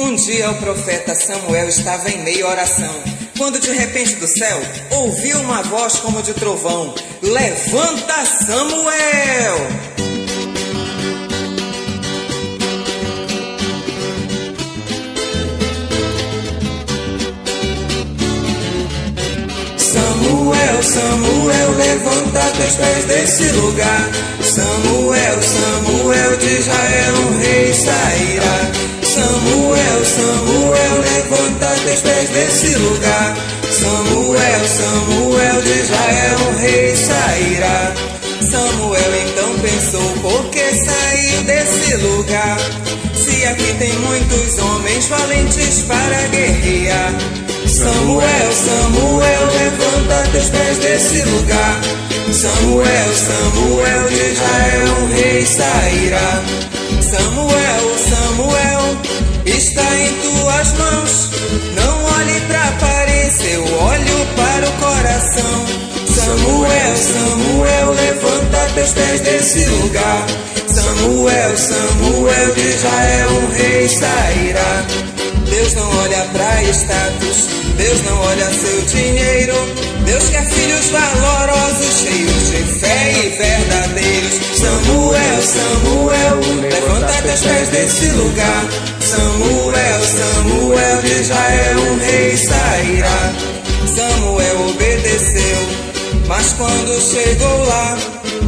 Um dia o profeta Samuel estava em meia oração, quando de repente do céu ouviu uma voz como de trovão: Levanta Samuel! Samuel, Samuel, levanta teus pés desse lugar. Samuel, Samuel, teus pés desse lugar. Samuel, Samuel, de Israel um rei sairá. Samuel então pensou, por que sair desse lugar? Se aqui tem muitos homens valentes para guerrear. Samuel, Samuel, levanta teus pés desse lugar. Samuel, Samuel, de Israel um rei sairá. Samuel, Samuel, está em tuas mãos. Samuel, levanta teus pés desse lugar. Samuel, Samuel, de Israel um rei sairá. Deus não olha pra status, Deus não olha seu dinheiro. Deus quer filhos valorosos, cheios de fé e verdadeiros. Samuel, Samuel, levanta teus pés desse lugar. Samuel, Samuel, de Israel um rei sairá. Samuel obedeceu, mas quando chegou lá,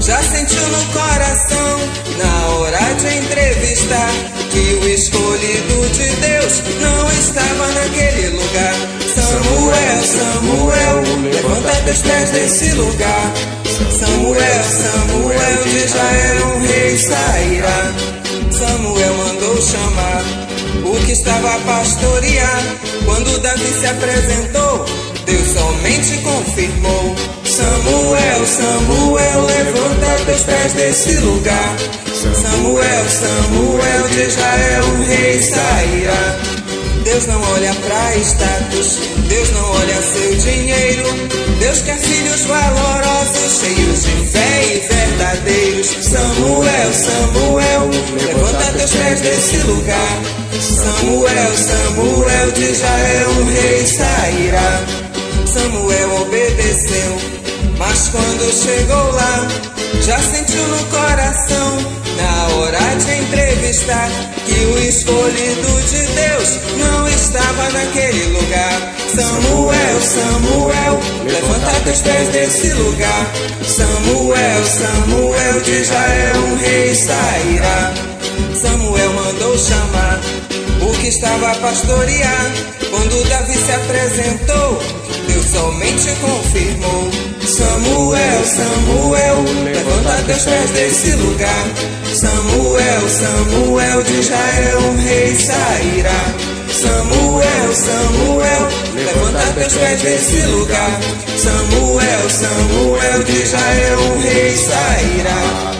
já sentiu no coração, na hora de entrevistar, que o escolhido de Deus não estava naquele lugar. Samuel, Samuel, levanta teus pés desse lugar. Samuel, Samuel, de Israel um rei sairá. Samuel mandou chamar o que estava a pastorear. Quando Davi se apresentou, Deus somente confirmou. Samuel, Samuel, levanta teus pés desse lugar. Samuel, Samuel, de Israel um rei sairá. Deus não olha pra status, Deus não olha seu dinheiro. Deus quer filhos valorosos, cheios de fé e verdadeiros. Samuel, Samuel, levanta teus pés desse lugar. Samuel, Samuel, de Israel um rei quando chegou lá, já sentiu no coração, na hora de entrevistar, que o escolhido de Deus não estava naquele lugar. Samuel, Samuel, levanta teus pés desse lugar. Samuel, Samuel, de Israel um rei sairá. Samuel mandou chamar o que estava a pastorear. Quando Davi se apresentou, Deus somente confirmou. Samuel, Samuel, levanta teus pés desse lugar. Samuel, Samuel, de Israel um rei sairá. Samuel, Samuel, levanta teus pés desse lugar. Samuel, Samuel, de Israel um rei sairá.